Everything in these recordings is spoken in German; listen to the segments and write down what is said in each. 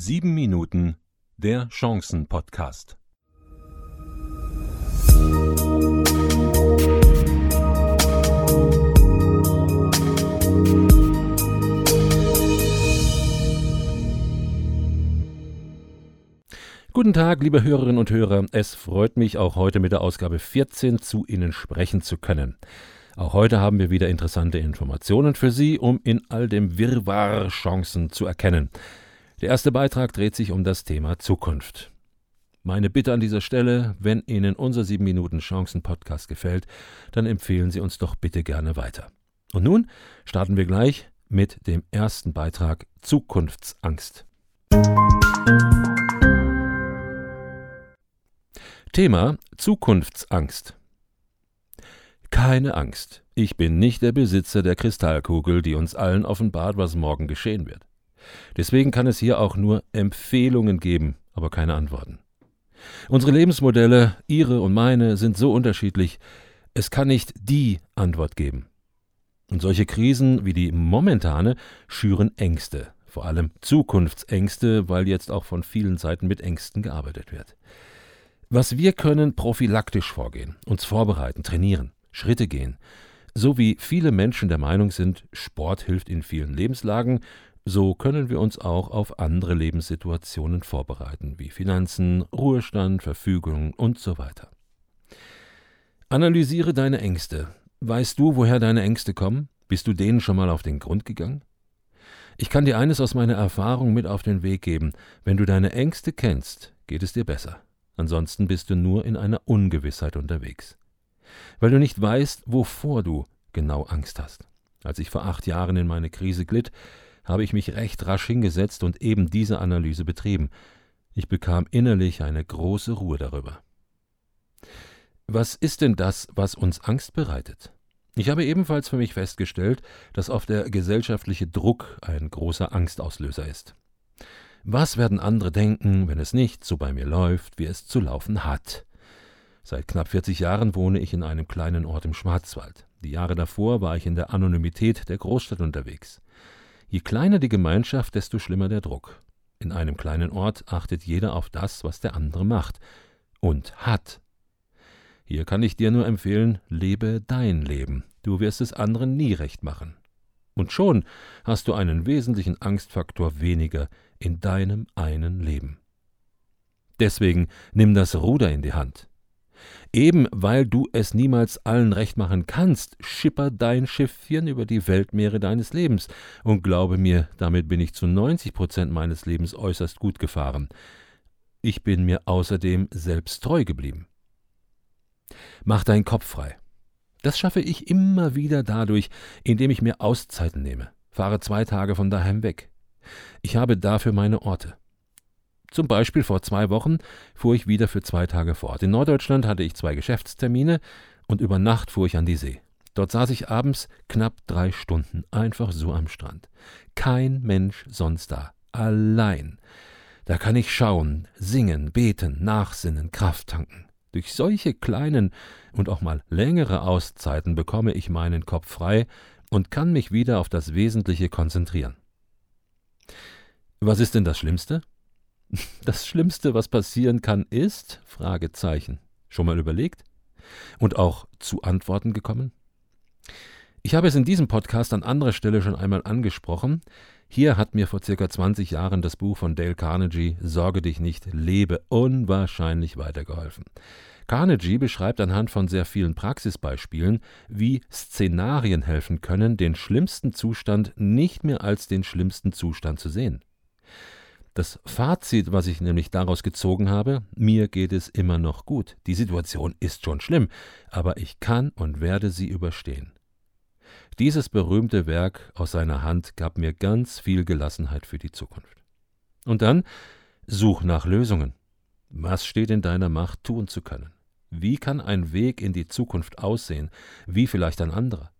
Sieben Minuten der Chancen-Podcast. Guten Tag, liebe Hörerinnen und Hörer. Es freut mich auch heute mit der Ausgabe 14 zu Ihnen sprechen zu können. Auch heute haben wir wieder interessante Informationen für Sie, um in all dem Wirrwarr Chancen zu erkennen. Der erste Beitrag dreht sich um das Thema Zukunft. Meine Bitte an dieser Stelle, wenn Ihnen unser 7 Minuten Chancen Podcast gefällt, dann empfehlen Sie uns doch bitte gerne weiter. Und nun starten wir gleich mit dem ersten Beitrag Zukunftsangst. Thema Zukunftsangst. Keine Angst, ich bin nicht der Besitzer der Kristallkugel, die uns allen offenbart, was morgen geschehen wird. Deswegen kann es hier auch nur Empfehlungen geben, aber keine Antworten. Unsere Lebensmodelle, Ihre und meine, sind so unterschiedlich, es kann nicht die Antwort geben. Und solche Krisen wie die momentane schüren Ängste, vor allem Zukunftsängste, weil jetzt auch von vielen Seiten mit Ängsten gearbeitet wird. Was wir können, prophylaktisch vorgehen, uns vorbereiten, trainieren, Schritte gehen. So wie viele Menschen der Meinung sind, Sport hilft in vielen Lebenslagen, so können wir uns auch auf andere Lebenssituationen vorbereiten, wie Finanzen, Ruhestand, Verfügung und so weiter. Analysiere deine Ängste. Weißt du, woher deine Ängste kommen? Bist du denen schon mal auf den Grund gegangen? Ich kann dir eines aus meiner Erfahrung mit auf den Weg geben. Wenn du deine Ängste kennst, geht es dir besser. Ansonsten bist du nur in einer Ungewissheit unterwegs. Weil du nicht weißt, wovor du genau Angst hast. Als ich vor acht Jahren in meine Krise glitt, habe ich mich recht rasch hingesetzt und eben diese Analyse betrieben. Ich bekam innerlich eine große Ruhe darüber. Was ist denn das, was uns Angst bereitet? Ich habe ebenfalls für mich festgestellt, dass oft der gesellschaftliche Druck ein großer Angstauslöser ist. Was werden andere denken, wenn es nicht so bei mir läuft, wie es zu laufen hat? Seit knapp 40 Jahren wohne ich in einem kleinen Ort im Schwarzwald. Die Jahre davor war ich in der Anonymität der Großstadt unterwegs. Je kleiner die Gemeinschaft, desto schlimmer der Druck. In einem kleinen Ort achtet jeder auf das, was der andere macht und hat. Hier kann ich dir nur empfehlen, lebe dein Leben, du wirst es anderen nie recht machen. Und schon hast du einen wesentlichen Angstfaktor weniger in deinem einen Leben. Deswegen nimm das Ruder in die Hand. Eben weil du es niemals allen recht machen kannst, schipper dein Schiffchen über die Weltmeere deines Lebens. Und glaube mir, damit bin ich zu 90 Prozent meines Lebens äußerst gut gefahren. Ich bin mir außerdem selbst treu geblieben. Mach deinen Kopf frei. Das schaffe ich immer wieder dadurch, indem ich mir Auszeiten nehme, fahre zwei Tage von daheim weg. Ich habe dafür meine Orte. Zum Beispiel vor zwei Wochen fuhr ich wieder für zwei Tage fort. In Norddeutschland hatte ich zwei Geschäftstermine und über Nacht fuhr ich an die See. Dort saß ich abends knapp drei Stunden einfach so am Strand. Kein Mensch sonst da. Allein. Da kann ich schauen, singen, beten, nachsinnen, Kraft tanken. Durch solche kleinen und auch mal längere Auszeiten bekomme ich meinen Kopf frei und kann mich wieder auf das Wesentliche konzentrieren. Was ist denn das Schlimmste? Das Schlimmste, was passieren kann, ist Fragezeichen. Schon mal überlegt? Und auch zu Antworten gekommen? Ich habe es in diesem Podcast an anderer Stelle schon einmal angesprochen. Hier hat mir vor circa 20 Jahren das Buch von Dale Carnegie Sorge dich nicht, lebe unwahrscheinlich weitergeholfen. Carnegie beschreibt anhand von sehr vielen Praxisbeispielen, wie Szenarien helfen können, den schlimmsten Zustand nicht mehr als den schlimmsten Zustand zu sehen. Das Fazit, was ich nämlich daraus gezogen habe, mir geht es immer noch gut. Die Situation ist schon schlimm, aber ich kann und werde sie überstehen. Dieses berühmte Werk aus seiner Hand gab mir ganz viel Gelassenheit für die Zukunft. Und dann such nach Lösungen. Was steht in deiner Macht tun zu können? Wie kann ein Weg in die Zukunft aussehen? Wie vielleicht ein anderer?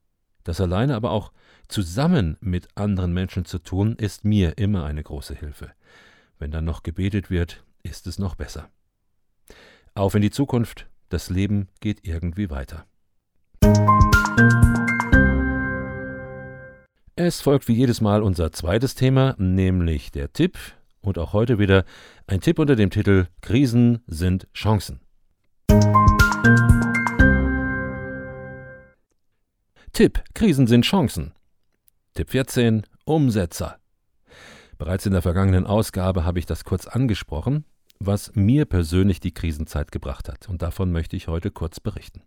Das alleine aber auch zusammen mit anderen Menschen zu tun, ist mir immer eine große Hilfe. Wenn dann noch gebetet wird, ist es noch besser. Auf in die Zukunft, das Leben geht irgendwie weiter. Es folgt wie jedes Mal unser zweites Thema, nämlich der Tipp. Und auch heute wieder ein Tipp unter dem Titel Krisen sind Chancen. Tipp: Krisen sind Chancen. Tipp 14: Umsetzer. Bereits in der vergangenen Ausgabe habe ich das kurz angesprochen, was mir persönlich die Krisenzeit gebracht hat. Und davon möchte ich heute kurz berichten.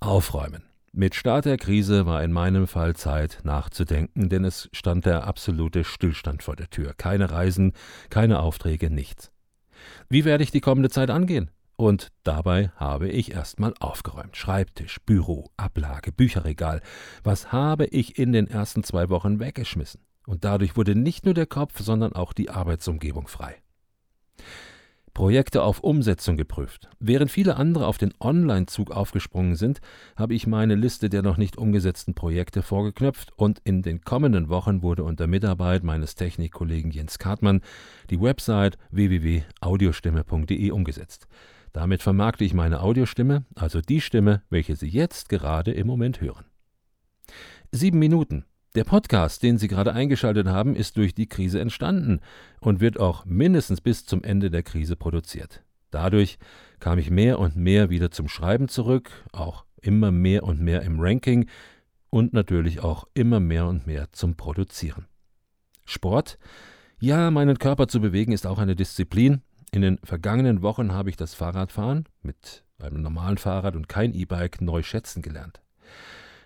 Aufräumen. Mit Start der Krise war in meinem Fall Zeit nachzudenken, denn es stand der absolute Stillstand vor der Tür. Keine Reisen, keine Aufträge, nichts. Wie werde ich die kommende Zeit angehen? Und dabei habe ich erstmal aufgeräumt. Schreibtisch, Büro, Ablage, Bücherregal. Was habe ich in den ersten zwei Wochen weggeschmissen? Und dadurch wurde nicht nur der Kopf, sondern auch die Arbeitsumgebung frei. Projekte auf Umsetzung geprüft. Während viele andere auf den Online-Zug aufgesprungen sind, habe ich meine Liste der noch nicht umgesetzten Projekte vorgeknöpft und in den kommenden Wochen wurde unter Mitarbeit meines Technikkollegen Jens Kartmann die Website www.audiostimme.de umgesetzt. Damit vermarkte ich meine Audiostimme, also die Stimme, welche Sie jetzt gerade im Moment hören. Sieben Minuten. Der Podcast, den Sie gerade eingeschaltet haben, ist durch die Krise entstanden und wird auch mindestens bis zum Ende der Krise produziert. Dadurch kam ich mehr und mehr wieder zum Schreiben zurück, auch immer mehr und mehr im Ranking und natürlich auch immer mehr und mehr zum Produzieren. Sport? Ja, meinen Körper zu bewegen ist auch eine Disziplin, in den vergangenen Wochen habe ich das Fahrradfahren mit einem normalen Fahrrad und kein E-Bike neu schätzen gelernt.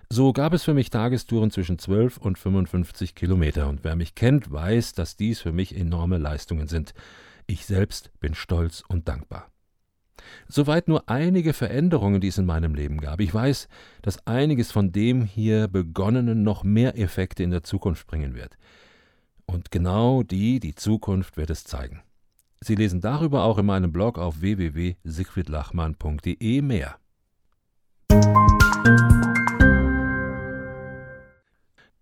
So gab es für mich Tagestouren zwischen 12 und 55 Kilometer und wer mich kennt, weiß, dass dies für mich enorme Leistungen sind. Ich selbst bin stolz und dankbar. Soweit nur einige Veränderungen, die es in meinem Leben gab. Ich weiß, dass einiges von dem hier begonnenen noch mehr Effekte in der Zukunft bringen wird. Und genau die, die Zukunft wird es zeigen. Sie lesen darüber auch in meinem Blog auf www.siegfriedlachmann.de mehr.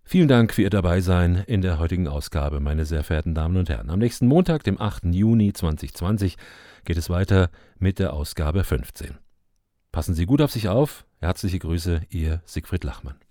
Vielen Dank für Ihr Dabeisein in der heutigen Ausgabe, meine sehr verehrten Damen und Herren. Am nächsten Montag, dem 8. Juni 2020, geht es weiter mit der Ausgabe 15. Passen Sie gut auf sich auf. Herzliche Grüße, Ihr Siegfried Lachmann.